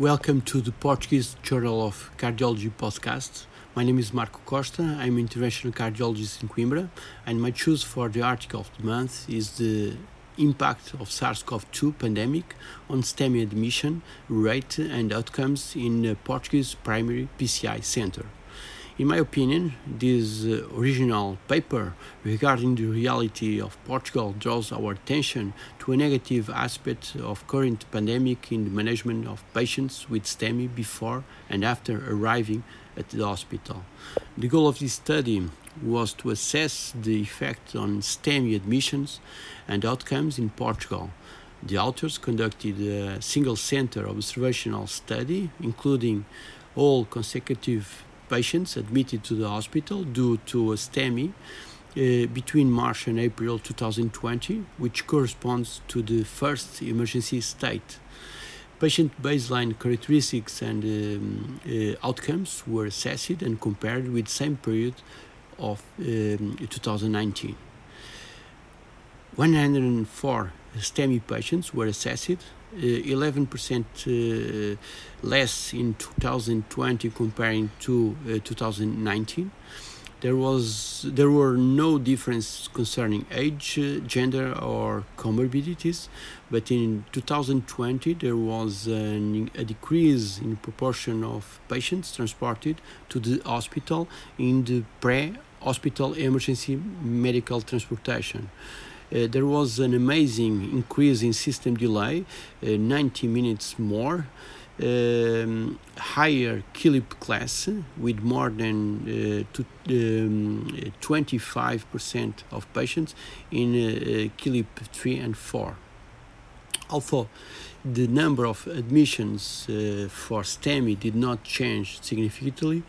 Welcome to the Portuguese Journal of Cardiology podcast. My name is Marco Costa. I'm an interventional cardiologist in Coimbra, and my choice for the article of the month is the impact of SARS-CoV-2 pandemic on STEMI admission rate and outcomes in the Portuguese primary PCI center. In my opinion, this uh, original paper regarding the reality of Portugal draws our attention to a negative aspect of current pandemic in the management of patients with STEMI before and after arriving at the hospital. The goal of this study was to assess the effect on STEMI admissions and outcomes in Portugal. The authors conducted a single center observational study, including all consecutive patients admitted to the hospital due to a STEMI uh, between March and April 2020, which corresponds to the first emergency state. Patient baseline characteristics and um, uh, outcomes were assessed and compared with same period of um, 2019. 104 STEMI patients were assessed 11% uh, uh, less in 2020 comparing to uh, 2019 there was there were no difference concerning age gender or comorbidities but in 2020 there was an, a decrease in proportion of patients transported to the hospital in the pre hospital emergency medical transportation uh, there was an amazing increase in system delay, uh, 90 minutes more. Um, higher Killip class with more than uh, to, um, 25% of patients in uh, Killip 3 and 4. Although the number of admissions uh, for STEMI did not change significantly,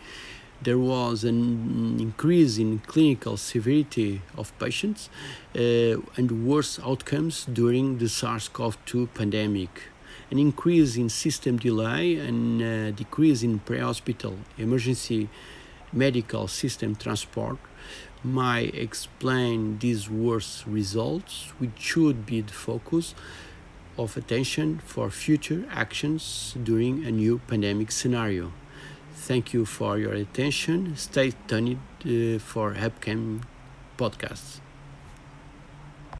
there was an increase in clinical severity of patients uh, and worse outcomes during the SARS CoV 2 pandemic. An increase in system delay and a decrease in pre hospital emergency medical system transport might explain these worse results, which should be the focus of attention for future actions during a new pandemic scenario. Thank you for your attention. Stay tuned uh, for upcoming podcasts.